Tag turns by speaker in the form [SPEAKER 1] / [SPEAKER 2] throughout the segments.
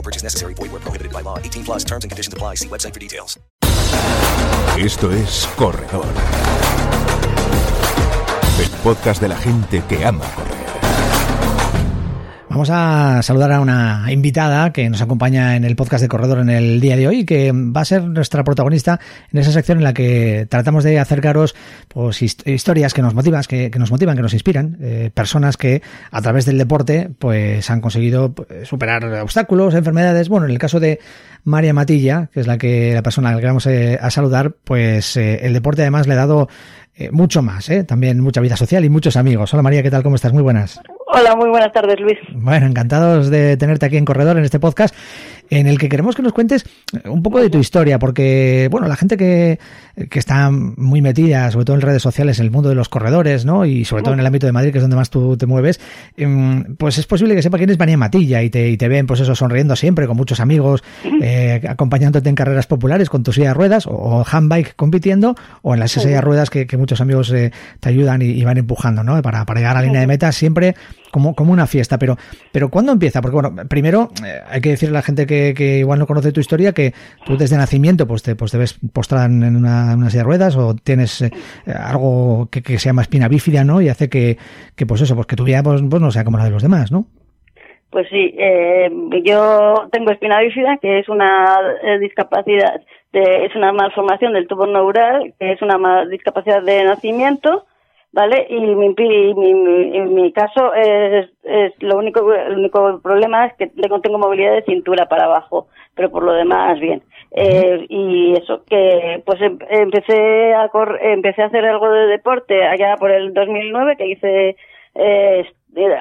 [SPEAKER 1] No purchase necessary. Void where prohibited by law. 18 plus terms and conditions apply. See website for details.
[SPEAKER 2] Esto es Corredor. El podcast de la gente que ama correr.
[SPEAKER 3] Vamos a saludar a una invitada que nos acompaña en el podcast de Corredor en el día de hoy, que va a ser nuestra protagonista en esa sección en la que tratamos de acercaros pues, historias que nos motivan, que, nos motivan, que nos inspiran, eh, personas que a través del deporte pues han conseguido pues, superar obstáculos, enfermedades. Bueno, en el caso de María Matilla, que es la que la persona que vamos eh, a saludar, pues eh, el deporte además le ha dado eh, mucho más, ¿eh? también mucha vida social y muchos amigos. Hola María, ¿qué tal? ¿Cómo estás? Muy buenas.
[SPEAKER 4] Hola, muy buenas tardes, Luis.
[SPEAKER 3] Bueno, encantados de tenerte aquí en Corredor en este podcast en el que queremos que nos cuentes un poco de tu historia, porque, bueno, la gente que, que está muy metida, sobre todo en redes sociales, en el mundo de los corredores, ¿no? Y sobre todo en el ámbito de Madrid, que es donde más tú te mueves, em, pues es posible que sepa quién es María Matilla y te, y te ven, pues eso, sonriendo siempre, con muchos amigos, eh, acompañándote en carreras populares con tu silla de ruedas o, o handbike compitiendo, o en las silla de ruedas que, que muchos amigos eh, te ayudan y, y, van empujando, ¿no? Para, para llegar a la línea de meta siempre como, como una fiesta. Pero, pero ¿cuándo empieza? Porque, bueno, primero eh, hay que decirle a la gente que, que, igual no conoce tu historia que tú desde nacimiento pues te, pues te ves postrada en una, silla de ruedas o tienes eh, algo que, que, se llama espina bífida, ¿no? Y hace que, que pues eso, pues que tu vida pues, pues no sea como la de los demás, ¿no?
[SPEAKER 4] Pues sí, eh, yo tengo espina bífida, que es una discapacidad, de, es una malformación del tubo neural, que es una discapacidad de nacimiento, ¿vale? Y mi, mi, mi, caso es, es lo único el único problema es que tengo, tengo movilidad de cintura para abajo, pero por lo demás bien. Eh, y eso que pues em, empecé a cor, empecé a hacer algo de deporte allá por el 2009 que hice eh,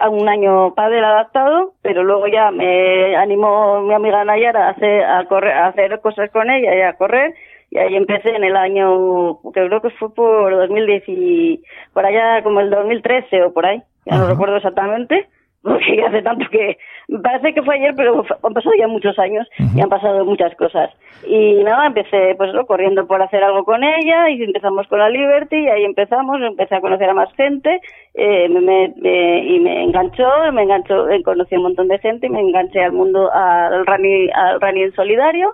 [SPEAKER 4] un año pádel adaptado, pero luego ya me animó mi amiga Nayara a hacer, a correr, a hacer cosas con ella y a correr y ahí empecé en el año, que creo que fue por 2010 y por allá como el 2013 o por ahí, ya no recuerdo exactamente, porque hace tanto que, parece que fue ayer, pero han pasado ya muchos años y han pasado muchas cosas. Y nada, empecé pues lo corriendo por hacer algo con ella y empezamos con la Liberty y ahí empezamos, empecé a conocer a más gente eh, me, me, y me enganchó, me enganchó, conocí a un montón de gente y me enganché al mundo, al running, al running solidario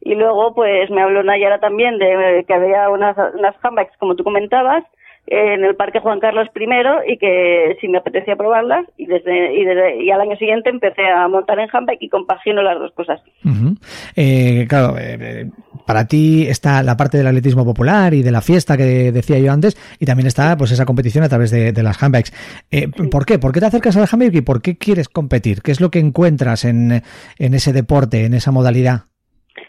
[SPEAKER 4] y luego pues me habló Nayara también de que había unas, unas handbags como tú comentabas en el Parque Juan Carlos I y que si me apetecía probarlas y desde y, desde, y al año siguiente empecé a montar en handbike y compagino las dos cosas.
[SPEAKER 3] Uh -huh. eh, claro, eh, para ti está la parte del atletismo popular y de la fiesta que decía yo antes y también está pues esa competición a través de, de las handbikes. Eh, sí. ¿Por qué? ¿Por qué te acercas al handbike y por qué quieres competir? ¿Qué es lo que encuentras en, en ese deporte, en esa modalidad?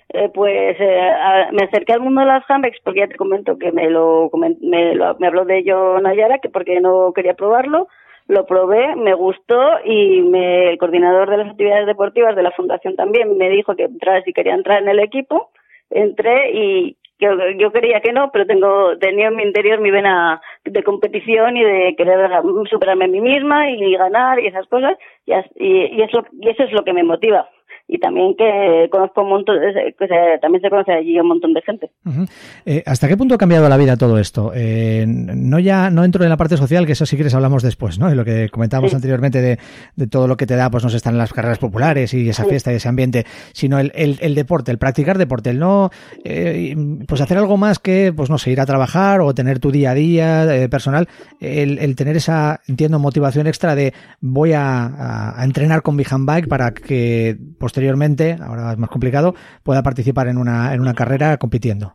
[SPEAKER 4] Eh, pues eh, me acerqué al mundo de las handbags porque ya te comento que me lo, me, lo, me habló de ello Nayara que porque no quería probarlo. Lo probé, me gustó y me, el coordinador de las actividades deportivas de la fundación también me dijo que entrar si quería entrar en el equipo entré y yo, yo creía que no, pero tengo tenía en mi interior mi vena de competición y de querer superarme a mí misma y ganar y esas cosas y, y, eso, y eso es lo que me motiva y también que conozco un montón, que se, también se conoce allí un montón de gente.
[SPEAKER 3] Uh -huh. eh, ¿Hasta qué punto ha cambiado la vida todo esto? Eh, no ya no entro en la parte social, que eso si quieres hablamos después, ¿no? De lo que comentábamos sí. anteriormente de, de, todo lo que te da, pues no se están en las carreras populares y esa fiesta y ese ambiente, sino el, el, el, deporte, el practicar deporte, el no, eh, pues hacer algo más que, pues no sé, ir a trabajar o tener tu día a día eh, personal, el, el, tener esa, entiendo, motivación extra de voy a, a, a entrenar con mi handbike para que, posteriormente, ahora es más complicado, pueda participar en una, en una carrera compitiendo.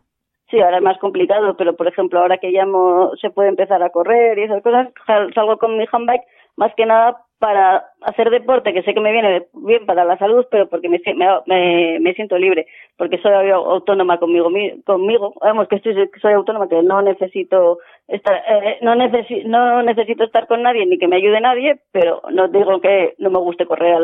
[SPEAKER 4] Sí, ahora es más complicado, pero por ejemplo, ahora que ya se puede empezar a correr y esas cosas, salgo con mi handbike más que nada para hacer deporte, que sé que me viene bien para la salud, pero porque me, me, siento libre, porque soy autónoma conmigo, conmigo, vamos, que soy autónoma, que no necesito eh, no, no necesito estar con nadie ni que me ayude nadie, pero no digo que no me guste correr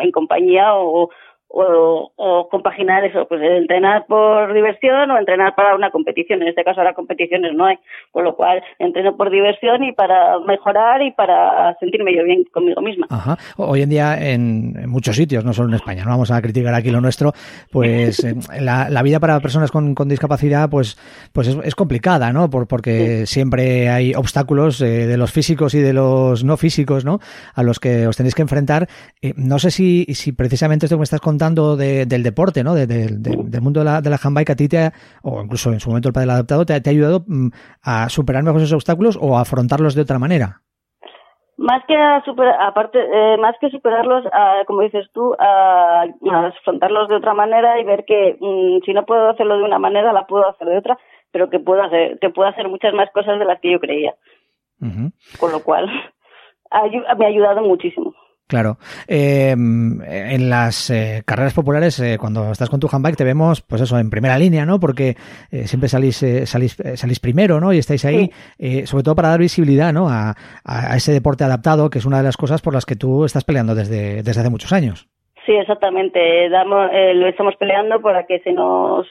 [SPEAKER 4] en compañía o, o, o, compaginar eso, pues entrenar por diversión o entrenar para una competición. En este caso ahora competiciones no hay, con lo cual entreno por diversión y para mejorar y para sentirme yo bien conmigo misma.
[SPEAKER 3] Ajá. Hoy en día en, muchos sitios, no solo en España, no vamos a criticar aquí lo nuestro, pues eh, la, la, vida para personas con, con discapacidad pues, pues es, es, complicada, ¿no? Por, porque siempre hay obstáculos eh, de los físicos y de los no físicos, ¿no? A los que os tenéis que enfrentar. Eh, no sé si, si precisamente esto que me estás contando del deporte, ¿no? del mundo de la, de la handbike, a ti te o incluso en su momento el padre adaptado, te, ha ayudado mm, a superar mejor esos obstáculos o a afrontarlos de otra manera.
[SPEAKER 4] Más que superar, aparte, eh, más que superarlos, como dices tú, a, afrontarlos de otra manera y ver que mm, si no puedo hacerlo de una manera, la puedo hacer de otra, pero que puedo hacer, que puedo hacer muchas más cosas de las que yo creía. Con lo cual, me ha ayudado muchísimo.
[SPEAKER 3] Claro. Eh, en las eh, carreras populares, eh, cuando estás con tu handbike, te vemos, pues eso, en primera línea, ¿no? Porque eh, siempre salís, eh, salís, salís primero, ¿no? Y estáis ahí, sobre todo para dar visibilidad, ¿no? A, a, ese deporte adaptado, que es una de las cosas por las que tú estás peleando desde, desde hace muchos años.
[SPEAKER 4] Sí, exactamente. Damos, lo estamos peleando para que se nos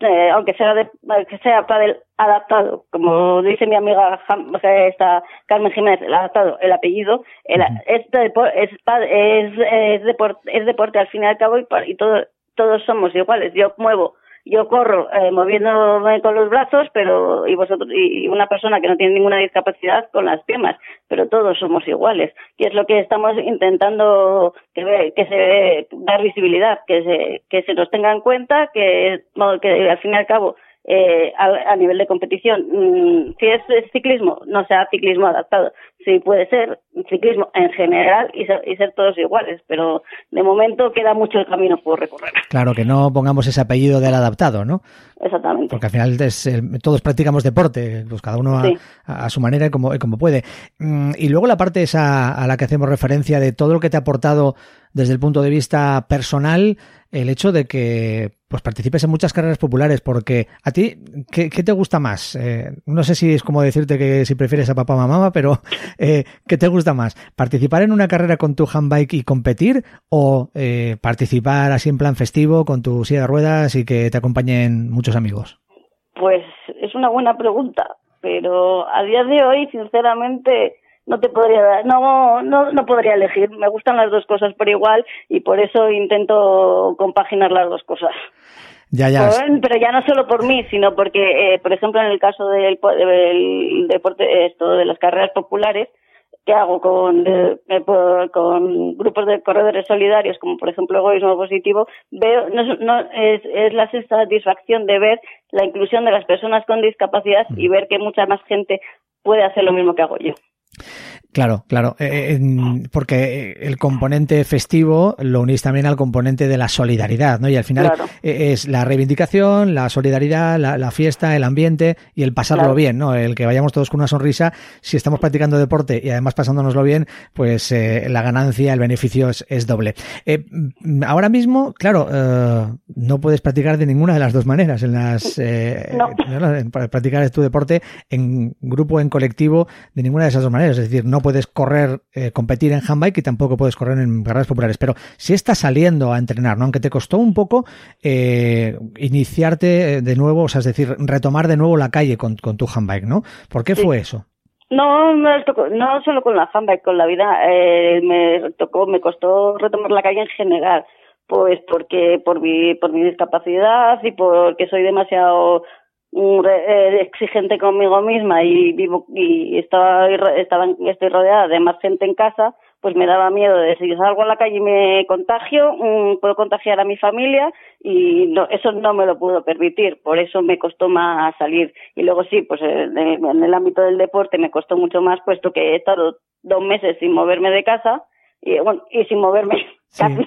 [SPEAKER 4] eh, aunque sea de, que sea el adaptado, como dice mi amiga esta Carmen Jiménez, el adaptado, el apellido, el, es, es, es, deporte, es deporte al fin y al cabo y, y todo, todos somos iguales. Yo muevo yo corro eh, moviéndome con los brazos, pero y vosotros y una persona que no tiene ninguna discapacidad con las piernas, pero todos somos iguales. Y es lo que estamos intentando que, que se dar visibilidad, que se que se nos tenga en cuenta, que al fin y al cabo eh, a, a, nivel de competición. Mm, si es, ciclismo, no sea ciclismo adaptado. Sí puede ser ciclismo en general y ser, y ser, todos iguales, pero de momento queda mucho el camino por recorrer.
[SPEAKER 3] Claro, que no pongamos ese apellido del adaptado, ¿no?
[SPEAKER 4] Exactamente.
[SPEAKER 3] Porque al final es, todos practicamos deporte, pues cada uno a, a, su manera y como, y como puede. Mm, y luego la parte esa a la que hacemos referencia de todo lo que te ha aportado desde el punto de vista personal el hecho de que pues participes en muchas carreras populares, porque a ti, ¿qué, qué te gusta más? Eh, no sé si es como decirte que si prefieres a papá o a mamá, pero eh, ¿qué te gusta más? ¿Participar en una carrera con tu handbike y competir o eh, participar así en plan festivo con tu silla de ruedas y que te acompañen muchos amigos?
[SPEAKER 4] Pues es una buena pregunta, pero a día de hoy, sinceramente, no te podría dar, no, no, no podría elegir. Me gustan las dos cosas por igual y por eso intento compaginar las dos cosas.
[SPEAKER 3] Ya, ya.
[SPEAKER 4] Pero, ya no solo por mí, sino porque, eh, por ejemplo, en el caso del, del deporte, esto de las carreras populares, que hago con, con grupos de corredores solidarios, como por ejemplo Egoísmo Positivo, veo, no, no es, es la satisfacción de ver la inclusión de las personas con discapacidad y ver que mucha más gente puede hacer lo mismo que hago yo.
[SPEAKER 3] Claro, claro, eh, eh porque el componente festivo lo unís también al componente de la solidaridad, ¿no? Y al final eh, es la reivindicación, la solidaridad, la, fiesta, el ambiente y el pasarlo bien, ¿no? El que vayamos todos con una sonrisa, si estamos practicando deporte y además pasándonoslo bien, pues eh, la ganancia, el beneficio es, es doble. Mm, ahora mismo, claro, no puedes practicar de ninguna de las dos maneras, en las no. practicar tu deporte en grupo, en colectivo, de ninguna de esas dos maneras, es decir, no puedes correr, eh, competir en handbike y tampoco puedes correr en carreras populares. Pero si estás saliendo a entrenar, ¿no? Aunque te costó un poco eh, iniciarte eh, de nuevo, o sea, es decir, retomar de nuevo la calle con, con tu handbike, ¿no? ¿Por qué fue eso?
[SPEAKER 4] No, no, no solo con la handbike, con la vida. Eh, me tocó, me costó retomar la calle en general. Pues porque por mi, por mi discapacidad y porque soy demasiado exigente conmigo misma y vivo y estaba, estaba estoy rodeada de más gente en casa pues me daba miedo de si salgo a la calle y me contagio mm, puedo contagiar a mi familia y no, eso no me lo puedo permitir por eso me costó más salir. Y luego sí pues eh, en el ámbito del deporte me costó mucho más puesto que he estado dos meses sin moverme de casa y bueno y sin moverme casi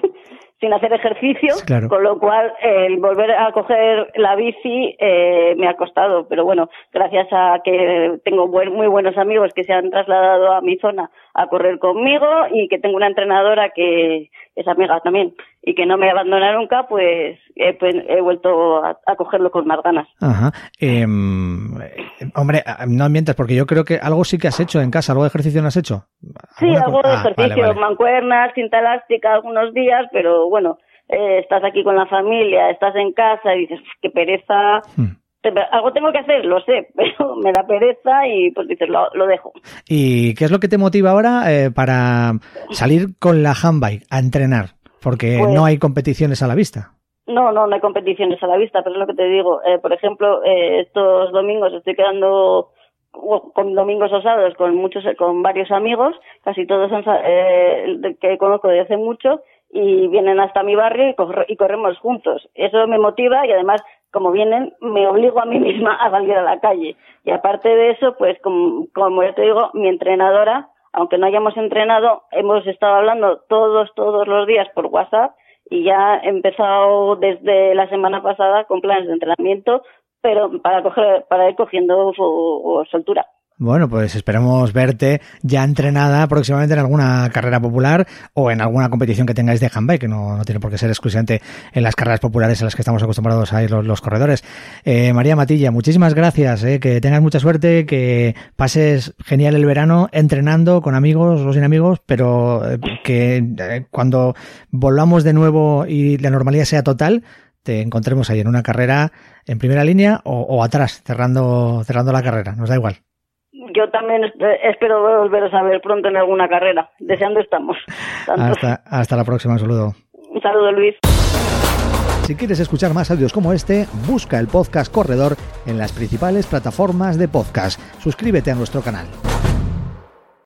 [SPEAKER 4] sin hacer ejercicio,
[SPEAKER 3] Claro.
[SPEAKER 4] con lo cual el volver a coger la bici eh, me ha costado, pero bueno, gracias a que tengo buen- muy buenos amigos que se han trasladado a mi zona a correr conmigo y que tengo una entrenadora que es amiga también y que no me abandona nunca, pues, eh, pues he vuelto a, a cogerlo con más ganas.
[SPEAKER 3] Ajá. Em, eh, hombre, no mientas, porque yo creo que algo sí que has hecho en casa, algo de ejercicio no has hecho.
[SPEAKER 4] Sí,
[SPEAKER 3] ¿Alguna
[SPEAKER 4] algo de
[SPEAKER 3] Ah,
[SPEAKER 4] ejercicio,
[SPEAKER 3] vale, vale.
[SPEAKER 4] mancuernas, cinta elástica algunos días, pero bueno, eh, estás aquí con la familia, estás en casa y dices, "Uf, qué pereza.
[SPEAKER 3] Hmm.
[SPEAKER 4] Algo tengo que hacer, lo sé, pero me da pereza y pues dices, lo, lo dejo.
[SPEAKER 3] ¿Y qué es lo que te motiva ahora eh, para salir con la handbike a entrenar? Porque
[SPEAKER 4] Pues-
[SPEAKER 3] no hay competiciones a la vista.
[SPEAKER 4] No, no, no hay competiciones a la vista, pero es lo que te digo. Eh, por ejemplo, eh, estos domingos estoy quedando con domingos o sábados con muchos, con varios amigos, casi todos son, eh, que conozco desde hace mucho y vienen hasta mi barrio y, corre- y corremos juntos. Eso me motiva y además, como vienen, me obligo a mí misma a salir a la calle. Y aparte de eso, pues como, como ya te digo, mi entrenadora, aunque no hayamos entrenado, hemos estado hablando todos, todos los días por WhatsApp y ya he empezado desde la semana pasada con planes de entrenamiento, pero para coger, para ir cogiendo su- soltura.
[SPEAKER 3] Bueno, pues esperamos verte ya entrenada próximamente en alguna carrera popular o en alguna competición que tengáis de handbike, que no, no tiene por qué ser exclusivamente en las carreras populares a las que estamos acostumbrados a ir los, corredores. Eh, María Matilla, muchísimas gracias, eh, que tengas mucha suerte, que pases genial el verano entrenando con amigos o sin amigos, pero eh, que eh, cuando volvamos de nuevo y la normalidad sea total, te encontremos ahí en una carrera en primera línea o, o atrás, cerrando, cerrando la carrera, nos da igual.
[SPEAKER 4] Yo también es- espero volveros a ver pronto en alguna carrera. Deseando estamos.
[SPEAKER 3] Hasta, hasta la próxima, un saludo.
[SPEAKER 4] Un saludo, Luis.
[SPEAKER 3] Si quieres escuchar más audios como este, busca el podcast Corredor en las principales plataformas de podcast. Suscríbete a nuestro canal.